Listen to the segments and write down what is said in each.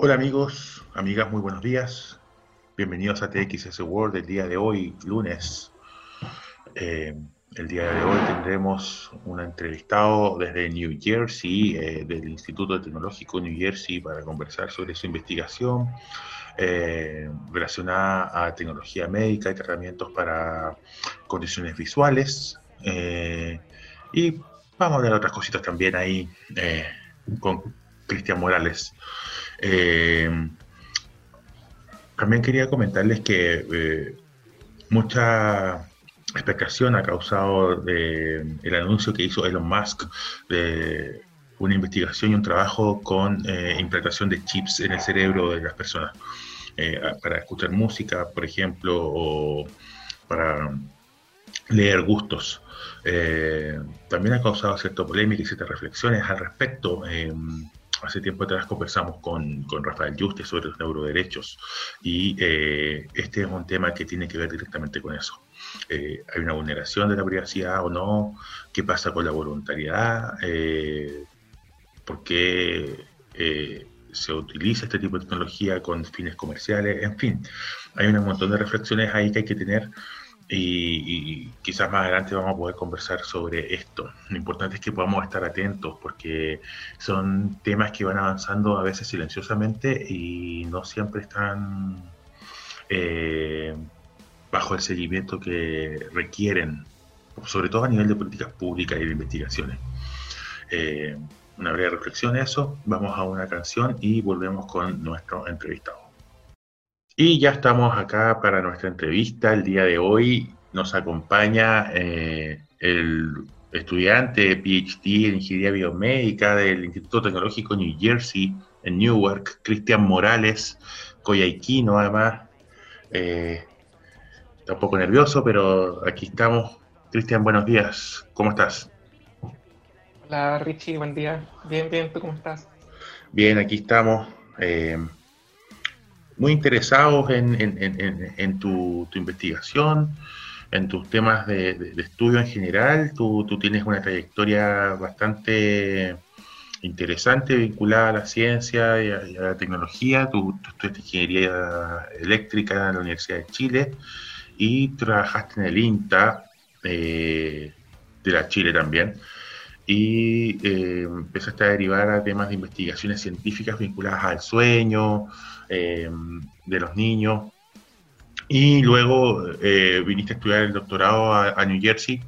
Hola amigos, amigas, muy buenos días. Bienvenidos a TXS World del día de hoy, lunes. Eh, el día de hoy tendremos un entrevistado desde New Jersey, eh, del Instituto Tecnológico New Jersey, para conversar sobre su investigación eh, relacionada a tecnología médica y tratamientos para condiciones visuales. y vamos a hablar otras cositas también ahí con Cristian Morales. Eh, también quería comentarles que eh, mucha expectación ha causado el anuncio que hizo Elon Musk de una investigación y un trabajo con eh, implantación de chips en el cerebro de las personas para escuchar música, por ejemplo, o para leer gustos. también ha causado cierta polémica y ciertas reflexiones al respecto hace tiempo atrás conversamos con, con Rafael Juste sobre los neuroderechos y eh, este es un tema que tiene que ver directamente con eso. Eh, ¿Hay una vulneración de la privacidad o no? ¿Qué pasa con la voluntariedad? Eh, ¿Por qué se utiliza este tipo de tecnología con fines comerciales? En fin, hay un montón de reflexiones ahí que hay que tener y, quizás más adelante vamos a poder conversar sobre esto. Lo importante es que podamos estar atentos porque son temas que van avanzando a veces silenciosamente y no siempre están eh, bajo el seguimiento que requieren, sobre todo a nivel de políticas públicas y de investigaciones. Eh, una breve reflexión de eso, vamos a una canción y volvemos con nuestro entrevistado. Y ya estamos acá para nuestra entrevista. El día de hoy nos acompaña eh, el estudiante PhD en Ingeniería Biomédica del Instituto Tecnológico New Jersey en Newark, Cristian Morales, coyaiquino además. Eh, está un poco nervioso, pero aquí estamos. Cristian, buenos días. ¿Cómo estás? Hola Richie, buen día. Bien, bien, ¿tú cómo estás? Bien, aquí estamos. Eh, muy interesados en, tu, investigación, en tus temas de, estudio en general. Tú, tienes una trayectoria bastante interesante vinculada a la ciencia y a, la tecnología. Tú, estudiaste ingeniería eléctrica en la Universidad de Chile y trabajaste en el INTA eh, de la Chile también y eh, empezaste a derivar a temas de investigaciones científicas vinculadas al sueño eh, de los niños. Y luego eh, viniste a estudiar el doctorado a, New Jersey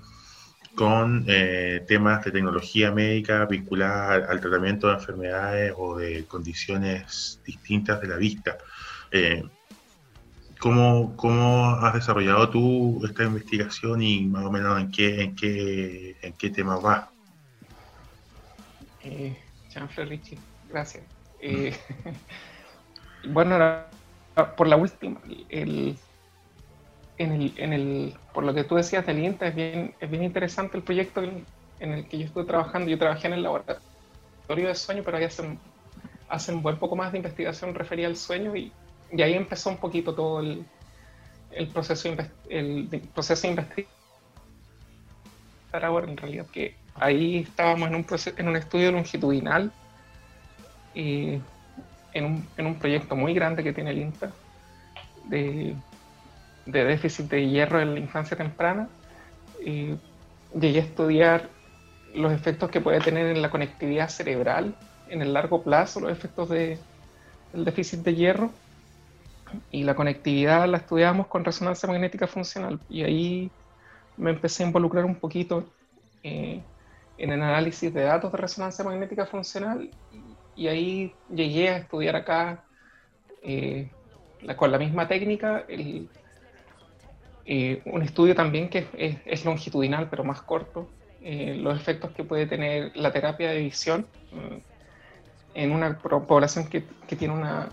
con temas de tecnología médica vinculadas al, tratamiento de enfermedades o de condiciones distintas de la vista. ¿cómo, ¿Cómo has desarrollado tú esta investigación y más o menos en qué, en qué, en qué tema vas? Eh, Richie, gracias. Eh, bueno, por la última, el, en el, en el, por lo que tú decías del INTA, es bien, es bien interesante el proyecto en, el que yo estuve trabajando. Yo trabajé en el laboratorio de sueño, pero ahí hacen, hacen un buen poco más de investigación referida al sueño y, y ahí empezó un poquito todo el, el proceso, el, proceso de investigación. Ahora, en realidad, que ahí estábamos en un, en un estudio longitudinal y en un, en un proyecto muy grande que tiene el INTA de, de déficit de hierro en la infancia temprana. Y llegué a estudiar los efectos que puede tener en la conectividad cerebral en el largo plazo, los efectos de, del déficit de hierro. Y la conectividad la estudiamos con resonancia magnética funcional. Y ahí me empecé a involucrar un poquito eh, en el análisis de datos de resonancia magnética funcional y ahí llegué a estudiar acá eh, con la misma técnica eh, un estudio también que es, longitudinal pero más corto, los efectos que puede tener la terapia de visión en una población que, tiene una,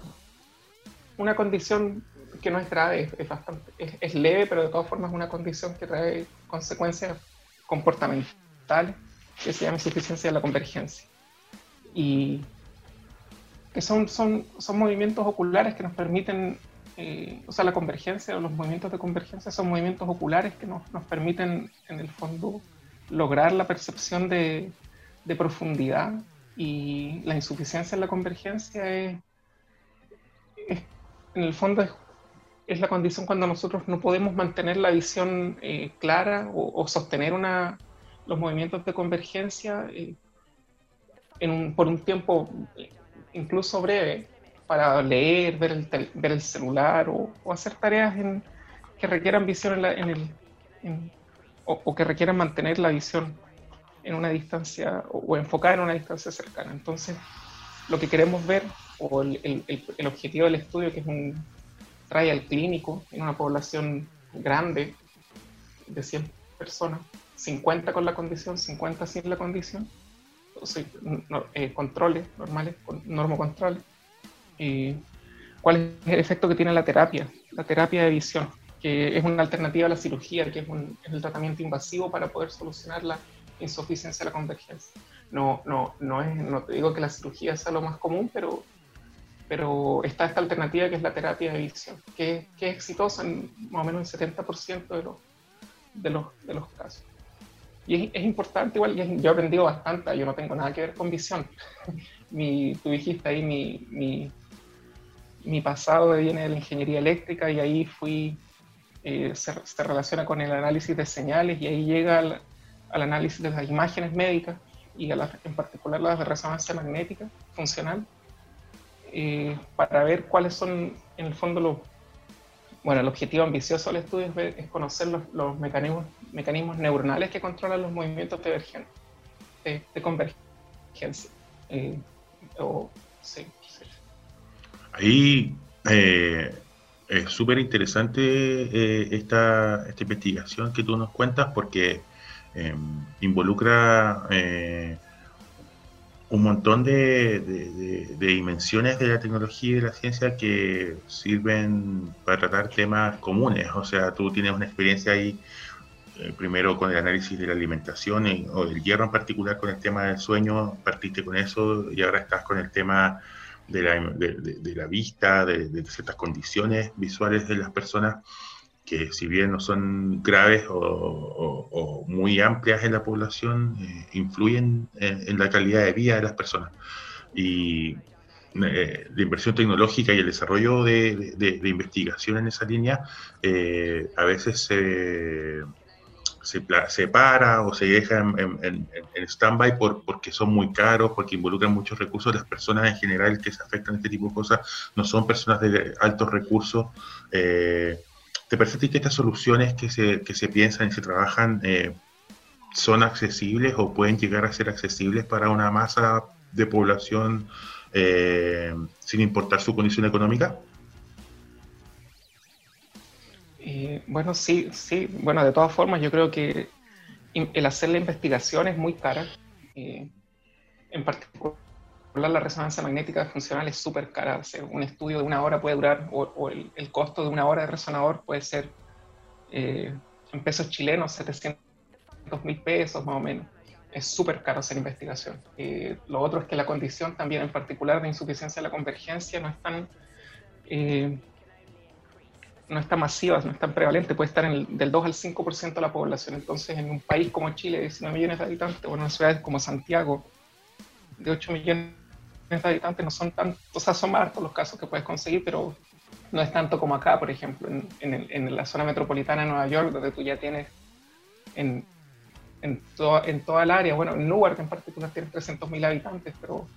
una condición que no es grave, es, bastante, es leve, pero de todas formas es una condición que trae consecuencias comportamentales que se llama insuficiencia de la convergencia. Y que son, son, son movimientos oculares que nos permiten, eh, o sea, la convergencia o los movimientos de convergencia son movimientos oculares que nos, nos permiten, en el fondo, lograr la percepción de, de, profundidad y la insuficiencia en la convergencia es, en el fondo es, la condición cuando nosotros no podemos mantener la visión eh, clara o, sostener una, los movimientos de convergencia eh, por un tiempo incluso breve para leer, ver el, ver el celular o, hacer tareas que requieran visión en, el, o, que requieran mantener la visión en una distancia o, enfocar en una distancia cercana. Entonces, lo que queremos ver o el, el, objetivo del estudio, que es un trial clínico en una población grande de 100 personas, 50 con la condición, 50 sin la condición, eh, controles normales, normocontroles, y cuál es el efecto que tiene la terapia, la terapia de visión, que es una alternativa a la cirugía, que es, un, es el tratamiento invasivo para poder solucionar la insuficiencia de la convergencia. No, no, no, es, no te digo que la cirugía sea lo más común, pero pero está esta alternativa que es la terapia de visión, que, que es exitosa en más o menos el 70% de los, de, los, de los casos. Y es, importante, igual, yo he aprendido bastante, yo no tengo nada que ver con visión. mi, tú dijiste ahí, mi, mi, mi, pasado viene de la ingeniería eléctrica y ahí fui, eh, se, se, relaciona con el análisis de señales y ahí llega al, al análisis de las imágenes médicas y a en particular las de resonancia magnética funcional eh, para ver cuáles son, en el fondo, los. Bueno, el objetivo ambicioso del estudio es, conocer los, mecanismos, mecanismos neuronales que controlan los movimientos de, convergencia. Eh, Ahí eh, es súper interesante esta, esta, investigación que tú nos cuentas porque involucra un montón de, dimensiones de la tecnología y de la ciencia que sirven para tratar temas comunes. O sea, tú tienes una experiencia ahí, eh, primero con el análisis de la alimentación o del hierro en particular con el tema del sueño, partiste con eso y ahora estás con el tema de la, de la vista, de, ciertas condiciones visuales de las personas que si bien no son graves o, muy amplias en la población, eh, influyen en, la calidad de vida de las personas. Y eh, la inversión tecnológica y el desarrollo de, investigación en esa línea eh, a veces se, se, para o se deja en, en, en stand-by por, porque son muy caros, porque involucran muchos recursos. Las personas en general que se afectan a este tipo de cosas no son personas de altos recursos. ¿Te parece que estas soluciones que se, que se piensan y se trabajan eh, son accesibles o pueden llegar a ser accesibles para una masa de población eh, sin importar su condición económica? Eh, bueno, sí, sí. Bueno, de todas formas, yo creo que el hacer la investigación es muy cara. en particular la resonancia magnética funcional es súper cara. un estudio de una hora puede durar, o, el, costo de una hora de resonador puede ser eh, en pesos chilenos 700 mil pesos más o menos. Es súper caro hacer investigación. Eh, lo otro es que la condición también, en particular de insuficiencia de la convergencia, no es tan, eh, no está masiva, no es tan prevalente, puede estar en del 2 al 5% de la población. Entonces, en un país como Chile, de 19 millones de habitantes, o en ciudades como Santiago, de 8 millones habitantes no son tan, o sea, son más los casos que puedes conseguir, pero no es tanto como acá, por ejemplo, en, la zona metropolitana de Nueva York, donde tú ya tienes en, en, en toda el área, bueno, en Newark en particular tienes 300.000 habitantes, pero,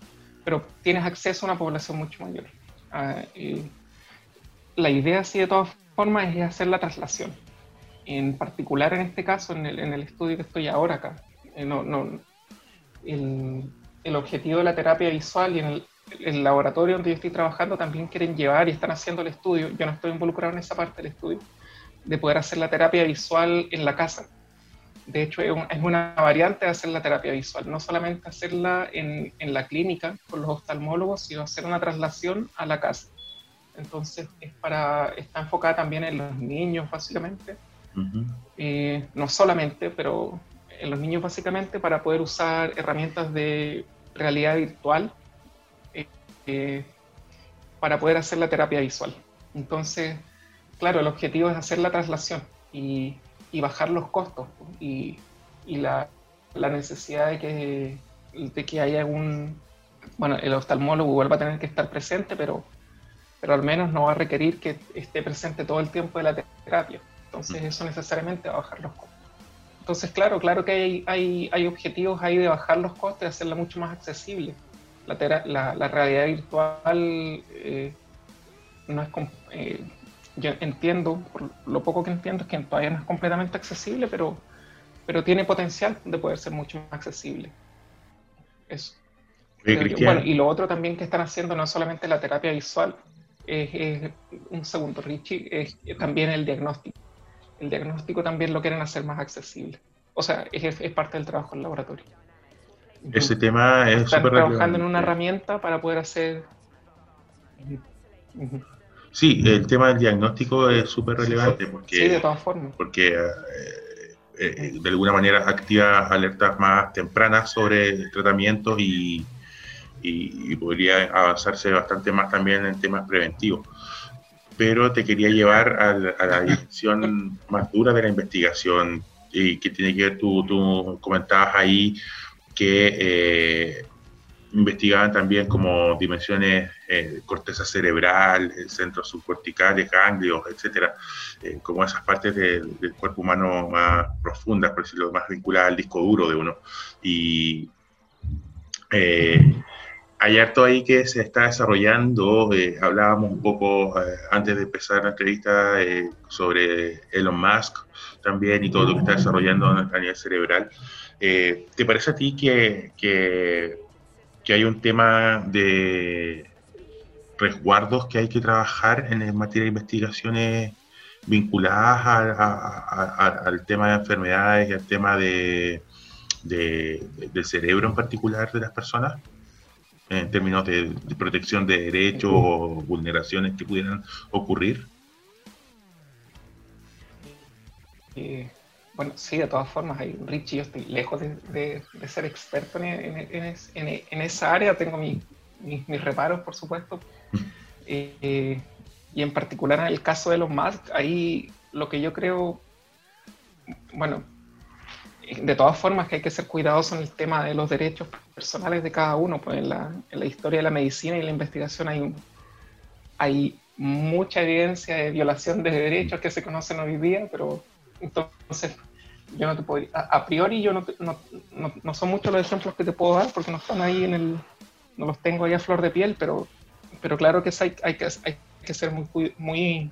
pero tienes acceso a una población mucho mayor. Ah, la idea, sí, de todas formas, es hacer la traslación. En particular, en este caso, en el, en el estudio que estoy ahora acá, eh, no, no, el, el objetivo de la terapia visual y en el, laboratorio donde yo estoy trabajando también quieren llevar y están haciendo el estudio, yo no estoy involucrado en esa parte del estudio, de poder hacer la terapia visual en la casa. De hecho, es, una variante de hacer la terapia visual, no solamente hacerla en, en, la clínica con los oftalmólogos, sino hacer una traslación a la casa. Entonces, es para, está enfocada también en los niños, básicamente. Eh, no solamente, pero en los niños básicamente para poder usar herramientas de realidad virtual eh, eh, para poder hacer la terapia visual. Entonces, claro, el objetivo es hacer la traslación y, bajar los costos y, la, necesidad de que, de que haya un... Bueno, el oftalmólogo igual va a tener que estar presente, pero, pero al menos no va a requerir que esté presente todo el tiempo de la terapia. Entonces eso necesariamente va a bajar los costos. Entonces, claro, claro que hay, hay, hay objetivos ahí de bajar los costos y hacerla mucho más accesible. La, la, realidad virtual eh, no es... Eh, yo entiendo, por lo poco que entiendo, es que todavía no es completamente accesible, pero, pero tiene potencial de poder ser mucho más accesible. Eso. bueno, y lo otro también que están haciendo no es solamente la terapia visual, es, un segundo, Richie, es también el diagnóstico. El diagnóstico también lo quieren hacer más accesible. O sea, es, es parte del trabajo del laboratorio. Ese tema es Están trabajando en una herramienta para poder hacer... Sí, el tema del diagnóstico es súper relevante porque, sí, de todas formas. porque eh, eh, de alguna manera activa alertas más tempranas sobre tratamientos y, y, podría avanzarse bastante más también en temas preventivos. Pero te quería llevar a, la dirección más dura de la investigación y que tiene que ver, tú, comentabas ahí que eh, investigaban también como dimensiones eh, corteza cerebral, centros subcorticales, ganglios, etcétera, eh, como esas partes del cuerpo humano más profundas, por decirlo, más vinculadas al disco duro de uno. Y eh, hay harto ahí que se está desarrollando, eh, hablábamos un poco antes de empezar la entrevista sobre Elon Musk también y todo lo que está desarrollando a nivel cerebral. ¿Te parece a ti que que hay un tema de resguardos que hay que trabajar en materia de investigaciones vinculadas al tema de enfermedades y al tema de, del cerebro en particular de las personas, en términos de, protección de derechos o vulneraciones que pudieran ocurrir? Eh, bueno, sí, de todas formas, Richie, yo estoy lejos de, ser experto en, esa área, tengo mis reparos, por supuesto. Eh, y en particular en el caso de los Musk, ahí lo que yo creo, bueno, de todas formas que hay que ser cuidadosos en el tema de los derechos personales de cada uno, pues en la, historia de la medicina y la investigación hay, hay mucha evidencia de violación de derechos que se conocen hoy día, pero entonces yo no te puedo, a, priori yo no, no, no, son muchos los ejemplos que te puedo dar porque no están ahí en el, no los tengo ahí a flor de piel, pero, pero claro que hay, hay, que, hay que ser muy, muy,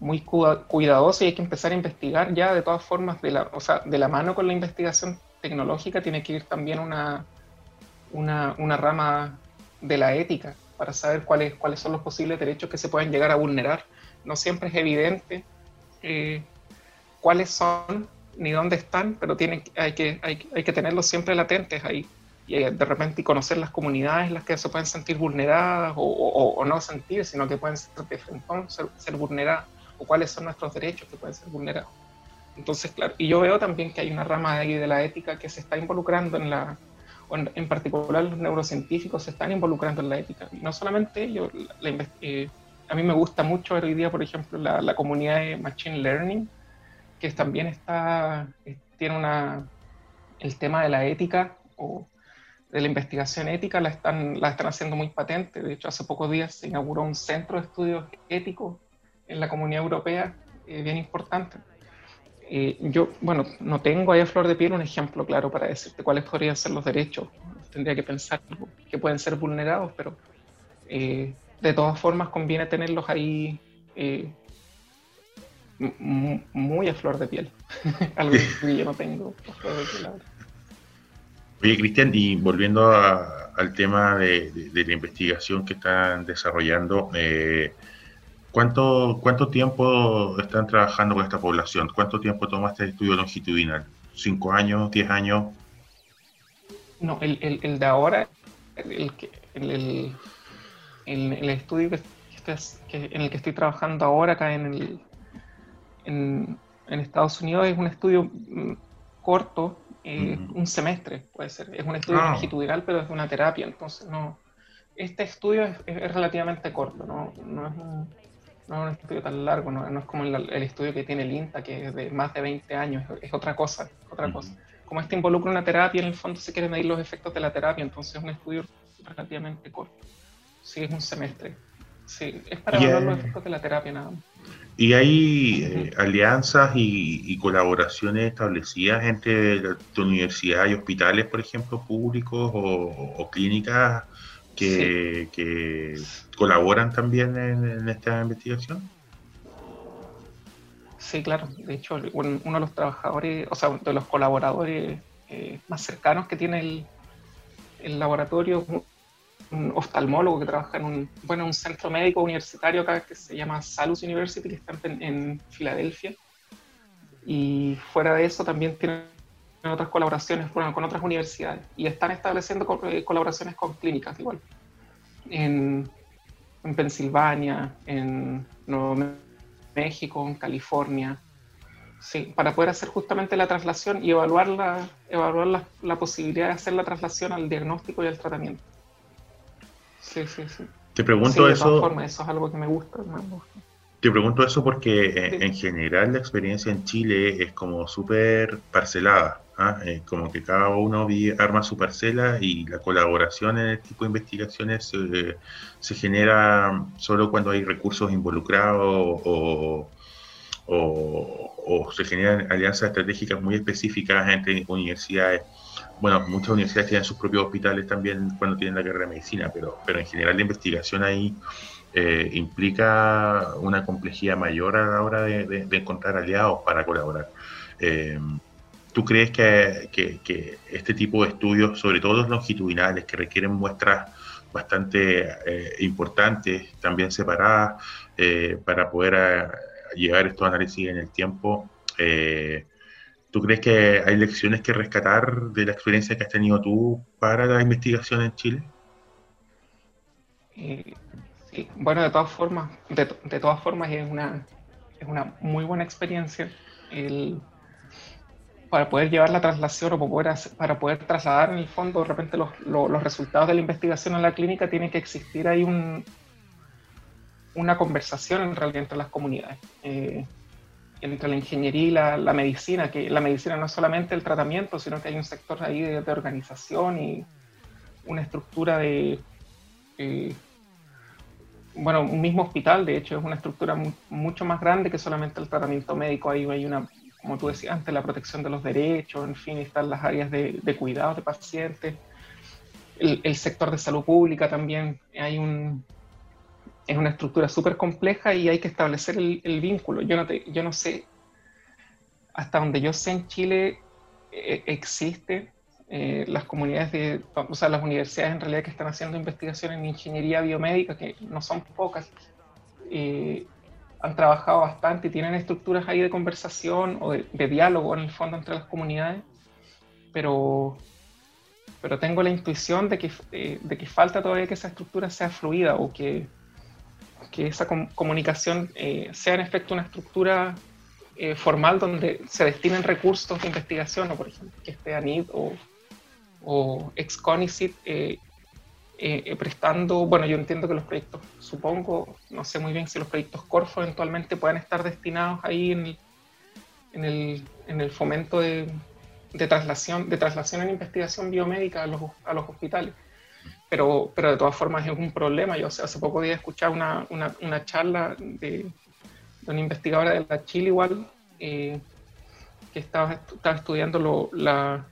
muy cuidadoso y hay que empezar a investigar ya de todas formas, de la, o sea, de la mano con la investigación tecnológica tiene que ir también una, una, una rama de la ética para saber cuáles, cuáles son los posibles derechos que se pueden llegar a vulnerar. No siempre es evidente eh, cuáles son ni dónde están, pero tienen, hay, que, hay, hay que tenerlos siempre latentes ahí. Y eh, de repente conocer las comunidades en las que se pueden sentir vulneradas o, no sentir, sino que pueden ser, ser vulneradas, o cuáles son nuestros derechos que pueden ser vulnerados. Entonces, claro, y yo veo también que hay una rama ahí de la ética que se está involucrando en la, en, en, particular los neurocientíficos se están involucrando en la ética. Y no solamente ellos, eh, a mí me gusta mucho hoy día, por ejemplo, la, la comunidad de Machine Learning, que también está, tiene una, el tema de la ética o de la investigación ética la están, la están haciendo muy patente. De hecho, hace pocos días se inauguró un centro de estudios éticos en la comunidad europea, eh, bien importante. Eh, yo, bueno, no tengo ahí a flor de piel un ejemplo claro para decirte cuáles podrían ser los derechos. Tendría que pensar que pueden ser vulnerados, pero de todas formas conviene tenerlos ahí muy a flor de piel. Algo que yo no tengo Oye, Cristian, y volviendo al tema de, la investigación que están desarrollando, eh, ¿cuánto, ¿cuánto tiempo están trabajando con esta población? ¿Cuánto tiempo toma este estudio longitudinal? ¿Cinco años? ¿Diez años? No, el, el, de ahora, el, el, el estudio que, que, en el que estoy trabajando ahora acá en el, en, Estados Unidos es un estudio mm, corto, eh, un semestre puede ser. Es un estudio ah. longitudinal, pero es una terapia. Entonces, no. Este estudio es, relativamente corto, ¿no? No, es un, no es un estudio tan largo, no, no es como el, estudio que tiene el INTA, que es de más de 20 años, es otra cosa, otra cosa. Como este involucra una terapia, en el fondo se quiere medir los efectos de la terapia, entonces es un estudio relativamente corto. Sí, es un semestre. sí, es para evaluar los efectos de la terapia nada más. ¿Y hay eh, alianzas y, colaboraciones establecidas entre tu universidad y hospitales, por ejemplo, públicos o, clínicas que, colaboran también en, esta investigación? Sí, claro. De hecho, uno de los trabajadores, o sea, de los colaboradores eh, más cercanos que tiene el, el laboratorio un oftalmólogo que trabaja en un, bueno, un centro médico universitario acá que se llama Salus University, que está en, Filadelfia. Y fuera de eso también tienen otras colaboraciones con otras universidades y están estableciendo eh, colaboraciones con clínicas igual. En, en Pensilvania, en Nuevo México, en California. Sí, para poder hacer justamente la traslación y evaluar, la, evaluar la, la posibilidad de hacer la traslación al diagnóstico y al tratamiento. Sí, sí, sí. Te pregunto eso. eso es algo que me gusta, Te pregunto eso porque eh, en, general la experiencia en Chile es como súper parcelada. ¿Ah? Eh, como que cada uno arma su parcela y la colaboración en el tipo de investigaciones se genera solo cuando hay recursos involucrados o, o se generan alianzas estratégicas muy específicas entre universidades bueno, muchas universidades tienen sus propios hospitales también cuando tienen la carrera de medicina, pero, pero en general la investigación ahí eh, implica una complejidad mayor a la hora de, encontrar aliados para colaborar. Eh, ¿Tú crees que, este tipo de estudios, sobre todo los longitudinales, que requieren muestras bastante eh, importantes, también separadas, para poder llevar estos análisis en el tiempo, ¿Tú crees que hay lecciones que rescatar de la experiencia que has tenido tú para la investigación en Chile? Eh, sí, bueno, de todas formas, de, todas formas es una, es una muy buena experiencia para poder llevar la traslación o para poder, para poder trasladar en el fondo de repente los, los, resultados de la investigación en la clínica, tiene que existir ahí un, una conversación en realidad entre las comunidades. Eh, entre la ingeniería y la, medicina, que la medicina no es solamente el tratamiento, sino que hay un sector ahí de, organización y una estructura de, eh, bueno, un mismo hospital, de hecho, es una estructura mucho más grande que solamente el tratamiento médico. Ahí hay una, como tú decías antes, la protección de los derechos, en fin, están las áreas de, de cuidados de pacientes, el, el sector de salud pública también, hay un, es una estructura súper compleja y hay que establecer el, vínculo. Yo no, yo no sé, hasta donde yo sé en Chile eh, eh, las comunidades de, o sea, las universidades en realidad que están haciendo investigación en ingeniería biomédica, que no son pocas, eh, han trabajado bastante y tienen estructuras ahí de conversación o de, diálogo en el fondo entre las comunidades, pero, pero tengo la intuición de que, de que falta todavía que esa estructura sea fluida o que que esa comunicación eh, sea en efecto una estructura eh, formal donde se destinen recursos de investigación, o por ejemplo, que esté ANID o, o Exconicit eh, prestando, bueno, yo entiendo que los proyectos, supongo, no sé muy bien si los proyectos Corfo eventualmente puedan estar destinados ahí en el, en el, en el fomento de, de, traslación, de traslación en investigación biomédica a los, a los hospitales pero, pero de todas formas es un problema. Yo hace poco día escuchar una, una, una charla de, de, una investigadora de la Chile igual, eh, que estaba, estaba estudiando lo, la,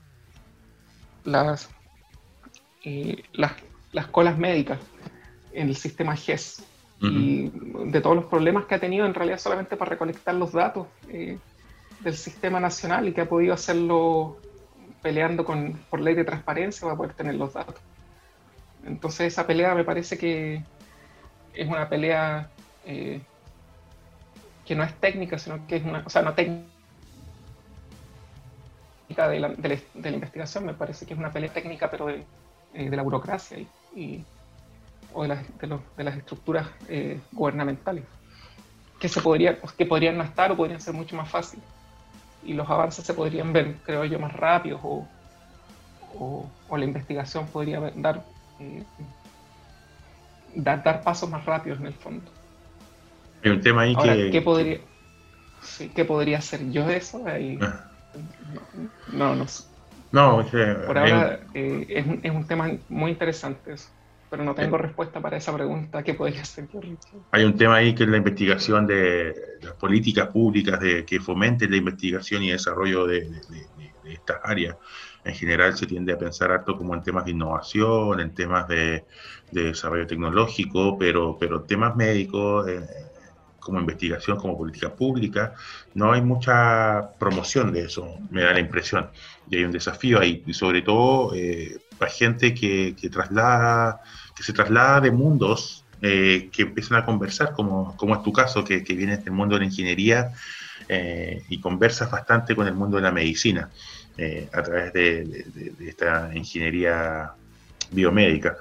eh, las, las, colas médicas en el sistema GES y de todos los problemas que ha tenido en realidad solamente para recolectar los datos eh, del sistema nacional y que ha podido hacerlo peleando con, por ley de transparencia para poder tener los datos. Entonces esa pelea me parece que es una pelea eh, que no es técnica, sino que es una, o sea, no técnica de la, de la, investigación, me parece que es una pelea técnica, pero de, eh, la burocracia y, o de, de, las estructuras eh, gubernamentales, que, se podría, que podrían no estar o podrían ser mucho más fáciles. Y los avances se podrían ver, creo yo, más rápidos o, o, o la investigación podría dar eh, dar, dar, pasos más rápidos en el fondo. Hay un tema ahí que... ¿qué podría, ¿Qué podría hacer yo de eso? Ah. no, no, no, por ahora eh, es, es, un tema muy interesante eso. pero no tengo respuesta para esa pregunta. ¿Qué podría hacer Hay un tema ahí que es la investigación de las políticas públicas de, que fomenten la investigación y desarrollo de, estas áreas. En general se tiende a pensar harto como en temas de innovación, en temas de, desarrollo tecnológico, pero, pero temas médicos, eh, como investigación, como política pública, no hay mucha promoción de eso, me da la impresión. Y hay un desafío ahí, y sobre todo eh, para gente que, traslada, que se traslada de mundos eh, que empiezan a conversar, como, como es tu caso, que, que vienes del mundo de la ingeniería eh, y conversas bastante con el mundo de la medicina a través de, esta ingeniería biomédica.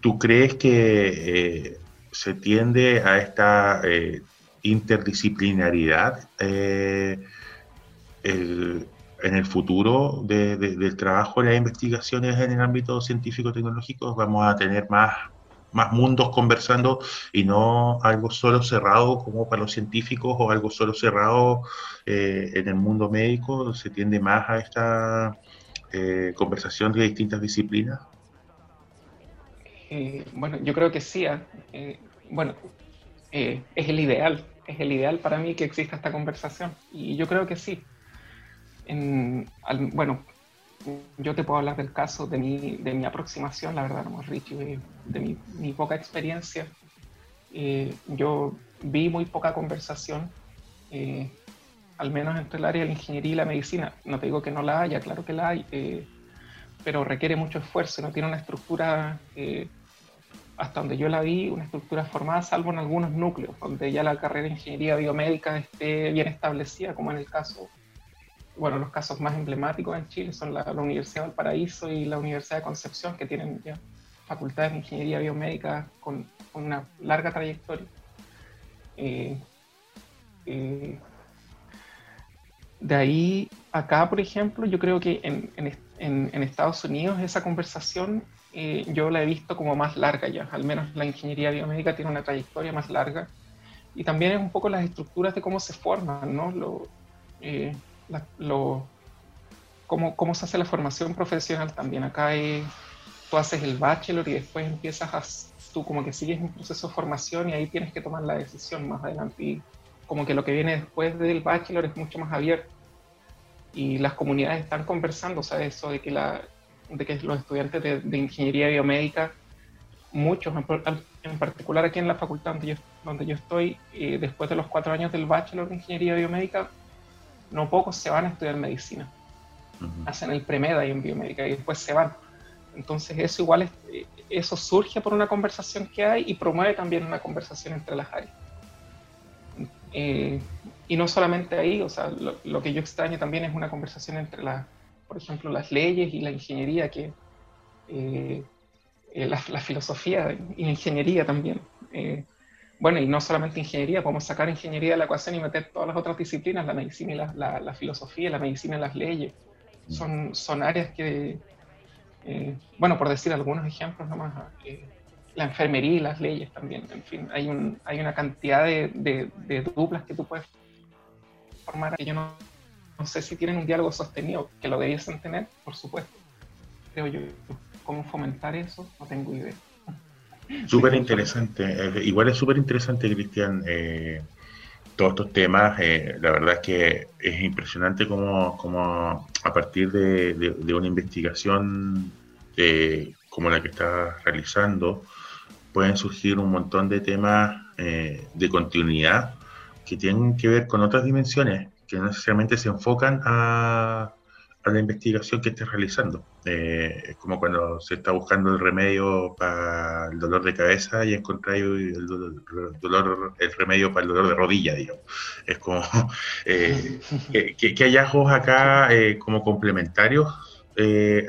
¿Tú crees que se tiende a esta eh, interdisciplinaridad eh, en el futuro del trabajo de las investigaciones en el ámbito científico-tecnológico. Vamos a tener más, más mundos conversando y no algo solo cerrado como para los científicos o algo solo cerrado eh, en el mundo médico. Se tiende más a esta conversación de distintas disciplinas. Eh, bueno, yo creo que sí. ¿ah? Eh, bueno, eh, es el ideal. Es el ideal para mí que exista esta conversación. Y yo creo que sí. bueno, yo te puedo hablar del caso de mi, de mi aproximación, la verdad, no Richie, de, mi, poca experiencia. yo vi muy poca conversación, al menos entre el área de la ingeniería y la medicina. No te digo que no la haya, claro que la hay, pero requiere mucho esfuerzo, no tiene una estructura hasta donde yo la vi, una estructura formada, salvo en algunos núcleos, donde ya la carrera de ingeniería biomédica esté bien establecida, como en el caso, bueno, los casos más emblemáticos en Chile son la, Universidad del Paraíso y la Universidad de Concepción, que tienen ya facultades de ingeniería biomédica con, una larga trayectoria. Eh, eh, de ahí acá, por ejemplo, yo creo que en, en, en Estados Unidos esa conversación eh, yo la he visto como más larga ya, al menos la ingeniería biomédica tiene una trayectoria más larga. Y también es un poco las estructuras de cómo se forman, ¿no? Lo, eh, lo, cómo, cómo, se hace la formación profesional también. Acá tú haces el bachelor y después empiezas a, tú como que sigues un proceso de formación y ahí tienes que tomar la decisión más adelante. Y como que lo que viene después del bachelor es mucho más abierto. Y las comunidades están conversando, o sea, eso de que la, de que los estudiantes de, ingeniería biomédica, muchos, en, particular aquí en la facultad donde yo, donde yo estoy, eh, después de los cuatro años del bachelor de ingeniería biomédica, no pocos se van a estudiar medicina. Hacen el premeda en biomédica y después se van. Entonces eso igual es, eh, eso surge por una conversación que hay y promueve también una conversación entre las áreas. Eh, y no solamente ahí, o sea, lo, lo, que yo extraño también es una conversación entre las por ejemplo, las leyes y la ingeniería, que eh, eh, la, filosofía y la ingeniería también. Eh, bueno, y no solamente ingeniería, podemos sacar ingeniería de la ecuación y meter todas las otras disciplinas, la medicina y la, la, filosofía, la medicina y las leyes. Son, son áreas que, bueno, por decir algunos ejemplos nomás, la enfermería y las leyes también, en fin, hay, un, hay una cantidad de, de, de duplas que tú puedes formar que yo no no sé si tienen un diálogo sostenido, que lo debiesen tener, por supuesto. Creo yo, ¿cómo fomentar eso? No tengo idea. Súper interesante. Eh, igual es súper interesante, Cristian, eh, todos estos temas. Eh, la verdad es que es impresionante cómo, a partir de, una investigación como la que estás realizando, pueden surgir un montón de temas de continuidad que tienen que ver con otras dimensiones que no necesariamente se enfocan a, la investigación que estés realizando. Eh, como cuando se está buscando el remedio para el dolor de cabeza y encontráis el dolor, el remedio para el dolor de rodilla, digamos. Es como, eh, ¿qué, hallazgos acá eh, como complementarios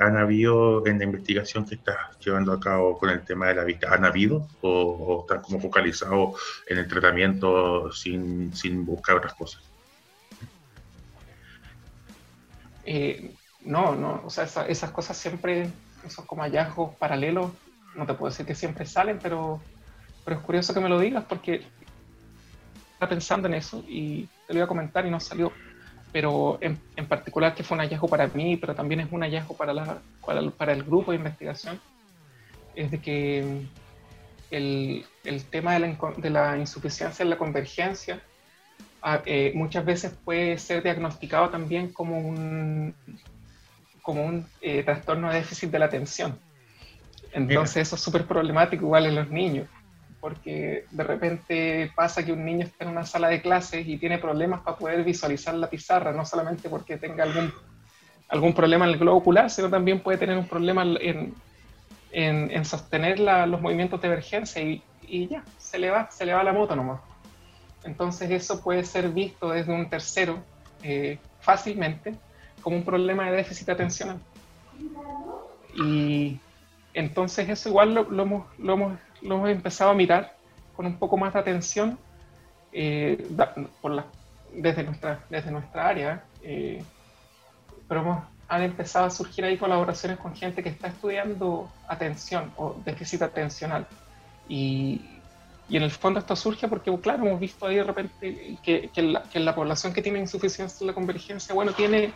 han habido en la investigación que estás llevando a cabo con el tema de la vista? ¿Han habido o, o están como focalizados en el tratamiento sin, sin buscar otras cosas? Eh, no, no, o sea, esas cosas siempre, esos como hallazgos paralelos, no te puedo decir que siempre salen, pero, pero es curioso que me lo digas porque estaba pensando en eso y te lo iba a comentar y no salió. Pero en, en particular que fue un hallazgo para mí, pero también es un hallazgo para, la, para, el, grupo de investigación. es de que el, el tema de la, de la, insuficiencia en la convergencia eh, muchas veces puede ser diagnosticado también como un, como un eh, trastorno de déficit de la atención. Entonces eso es súper problemático igual en los niños, porque de repente pasa que un niño está en una sala de clases y tiene problemas para poder visualizar la pizarra, no solamente porque tenga algún, algún problema en el globo ocular, sino también puede tener un problema en, en, sostener los movimientos de emergencia y, y, ya, se le, va, se le va la moto nomás. Entonces eso puede ser visto desde un tercero eh, fácilmente como un problema de déficit atencional. Y entonces eso igual lo, lo, hemos, lo, hemos, lo, hemos, empezado a mirar con un poco más de atención eh, por la, desde, nuestra, desde nuestra área, eh, pero hemos han empezado a surgir ahí colaboraciones con gente que está estudiando atención o déficit atencional. Y, y en el fondo esto surge porque, claro, hemos visto ahí de repente que, que, la, población que tiene insuficiencia en la convergencia, bueno, tiene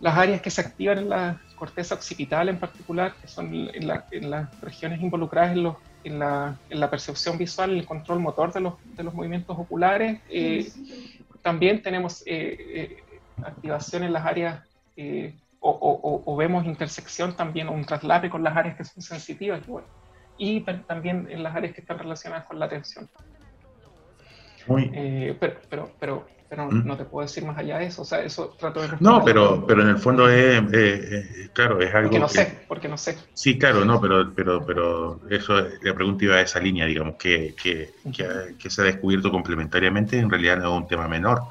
las áreas que se activan en la corteza occipital en particular, que son en, la, en las regiones involucradas en, la, percepción visual, el control motor de los, de los movimientos oculares. Eh, también tenemos eh, eh, activación en las áreas eh, o, vemos intersección también, un traslape con las áreas que son sensitivas, también en las áreas que están relacionadas con la atención. Eh, pero, pero, pero, pero ¿Mm? no te puedo decir más allá de eso, o sea, eso trato de No, pero, pero en el fondo es, claro, es algo Porque no sé, porque no sé. Sí, claro, no, pero, pero, pero eso, la pregunta iba a esa línea, digamos, que, que, que, se ha descubierto complementariamente, en realidad no es un tema menor,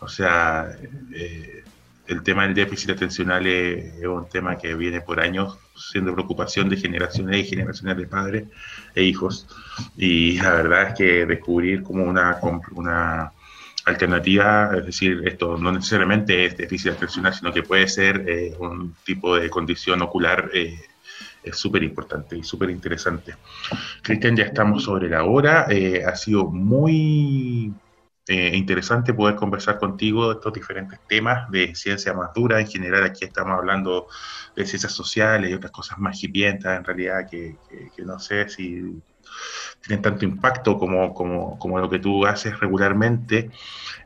o sea... Eh, el tema del déficit atencional es, un tema que viene por años siendo preocupación de generaciones y generaciones de padres e hijos. Y la verdad es que descubrir como una, una alternativa, es decir, esto no necesariamente es déficit atencional, sino que puede ser eh, un tipo de condición ocular. Eh, es súper importante y súper interesante. Cristian, ya estamos sobre la hora. Eh, ha sido muy eh, interesante poder conversar contigo de estos diferentes temas de ciencia más dura. En general, aquí estamos hablando de ciencias sociales y otras cosas más hipientas, en realidad, que, no sé si tienen tanto impacto como, como, como lo que tú haces regularmente.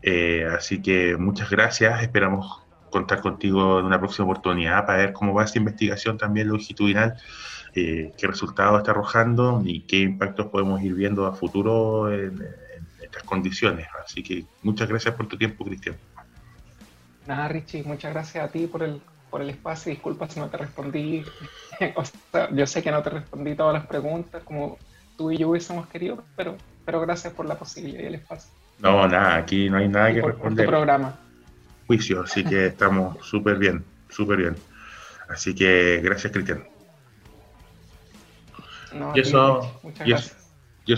Eh, así que muchas gracias. Esperamos contar contigo en una próxima oportunidad para ver cómo va esta investigación también longitudinal. Eh, qué resultados está arrojando y qué impactos podemos ir viendo a futuro en, condiciones. Así que muchas gracias por tu tiempo, Cristian. Nada, Richie, muchas gracias a ti por el, por el espacio. Disculpa si no te respondí. yo sé que no te respondí todas las preguntas como tú y yo hubiésemos querido, pero, pero gracias por la posibilidad y el espacio. No, nada, aquí no hay nada que responder. Por programa. Juicio, así que estamos súper bien, súper bien. Así que gracias, Cristian. y eso, muchas gracias. Y eso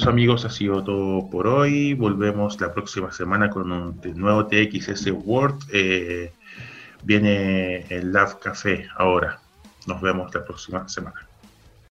amigos ha sido todo por hoy. Volvemos la próxima semana con un nuevo TXS Word. Eh, viene el Love Café ahora. Nos vemos la próxima semana.